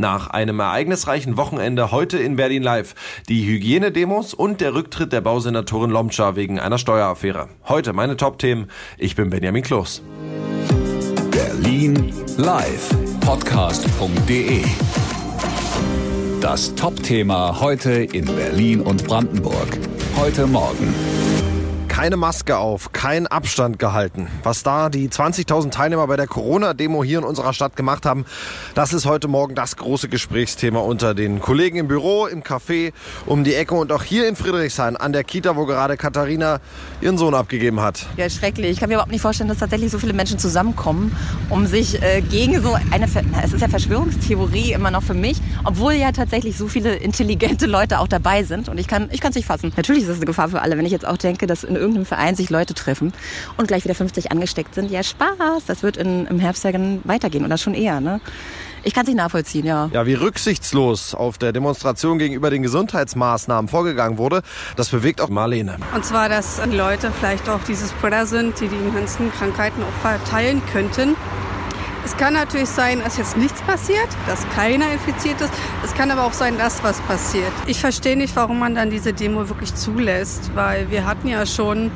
Nach einem ereignisreichen Wochenende heute in Berlin Live. Die Hygienedemos und der Rücktritt der Bausenatorin Lomtscha wegen einer Steueraffäre. Heute meine Top-Themen. Ich bin Benjamin Kloß. Berlin Live. Podcast.de. Das Top-Thema heute in Berlin und Brandenburg. Heute Morgen keine Maske auf, kein Abstand gehalten. Was da die 20.000 Teilnehmer bei der Corona-Demo hier in unserer Stadt gemacht haben, das ist heute Morgen das große Gesprächsthema unter den Kollegen im Büro, im Café, um die Ecke und auch hier in Friedrichshain an der Kita, wo gerade Katharina ihren Sohn abgegeben hat. Ja, schrecklich. Ich kann mir überhaupt nicht vorstellen, dass tatsächlich so viele Menschen zusammenkommen, um sich äh, gegen so eine, es ist ja Verschwörungstheorie immer noch für mich, obwohl ja tatsächlich so viele intelligente Leute auch dabei sind und ich kann ich es nicht fassen. Natürlich ist das eine Gefahr für alle, wenn ich jetzt auch denke, dass in irgendeinem Verein sich Leute treffen und gleich wieder 50 angesteckt sind. Ja, Spaß. Das wird in, im Herbst ja dann weitergehen oder schon eher. Ne? Ich kann es nicht nachvollziehen, ja. Ja, wie rücksichtslos auf der Demonstration gegenüber den Gesundheitsmaßnahmen vorgegangen wurde, das bewegt auch Marlene. Und zwar, dass die Leute vielleicht auch diese Spreader sind, die die ganzen Krankheiten auch verteilen könnten. Es kann natürlich sein, dass jetzt nichts passiert, dass keiner infiziert ist. Es kann aber auch sein, dass was passiert. Ich verstehe nicht, warum man dann diese Demo wirklich zulässt, weil wir hatten ja schon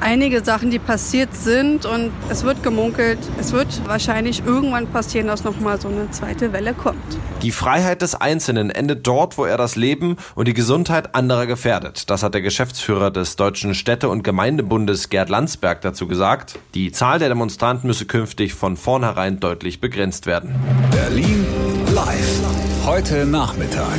einige Sachen, die passiert sind und es wird gemunkelt, es wird wahrscheinlich irgendwann passieren, dass nochmal so eine zweite Welle kommt. Die Freiheit des Einzelnen endet dort, wo er das Leben und die Gesundheit anderer gefährdet. Das hat der Geschäftsführer des Deutschen Städte- und Gemeindebundes Gerd Landsberg dazu gesagt. Die Zahl der Demonstranten müsse künftig von vornherein deutlich begrenzt werden. Berlin live. Heute Nachmittag.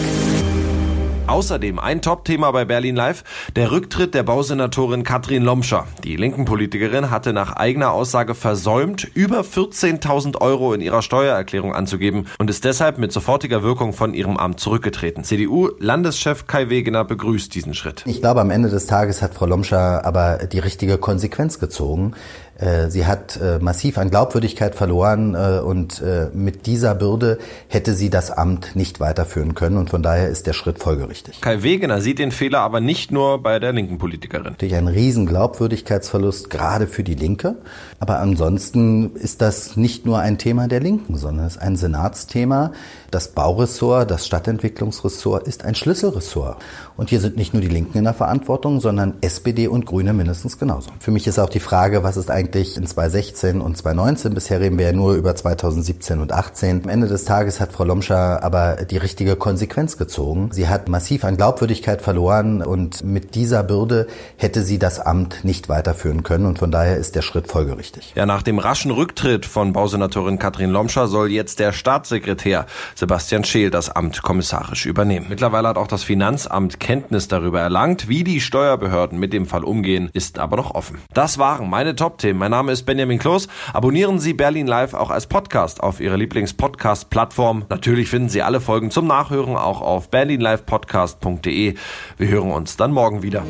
Außerdem ein Top-Thema bei Berlin Live, der Rücktritt der Bausenatorin Katrin Lomscher. Die linken Politikerin hatte nach eigener Aussage versäumt, über 14.000 Euro in ihrer Steuererklärung anzugeben und ist deshalb mit sofortiger Wirkung von ihrem Amt zurückgetreten. CDU-Landeschef Kai Wegener begrüßt diesen Schritt. Ich glaube, am Ende des Tages hat Frau Lomscher aber die richtige Konsequenz gezogen. Äh, sie hat äh, massiv an Glaubwürdigkeit verloren äh, und mit dieser Bürde hätte sie das Amt nicht weiterführen können und von daher ist der Schritt folgerichtig. Kai Wegener sieht den Fehler aber nicht nur bei der linken Politikerin. Natürlich ein riesen Glaubwürdigkeitsverlust gerade für die Linke, aber ansonsten ist das nicht nur ein Thema der Linken, sondern es ist ein Senatsthema. Das Bauressort, das Stadtentwicklungsressort ist ein Schlüsselressort und hier sind nicht nur die Linken in der Verantwortung, sondern SPD und Grüne mindestens genauso. Für mich ist auch die Frage, was ist eigentlich eigentlich in 2016 und 2019. Bisher reden wir ja nur über 2017 und 2018. Am Ende des Tages hat Frau Lomscher aber die richtige Konsequenz gezogen. Sie hat massiv an Glaubwürdigkeit verloren und mit dieser Bürde hätte sie das Amt nicht weiterführen können und von daher ist der Schritt folgerichtig. Ja, nach dem raschen Rücktritt von Bausenatorin Katrin Lomscher soll jetzt der Staatssekretär Sebastian Scheel das Amt kommissarisch übernehmen. Mittlerweile hat auch das Finanzamt Kenntnis darüber erlangt, wie die Steuerbehörden mit dem Fall umgehen, ist aber noch offen. Das waren meine Top-Themen. Mein Name ist Benjamin Kloß. Abonnieren Sie Berlin Live auch als Podcast auf Ihrer Lieblings-Podcast-Plattform. Natürlich finden Sie alle Folgen zum Nachhören auch auf berlinlivepodcast.de. Wir hören uns dann morgen wieder.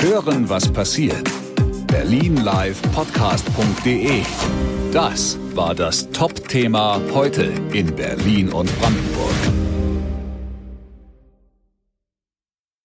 Hören, was passiert. Berlinlivepodcast.de. Das war das Top-Thema heute in Berlin und Brandenburg.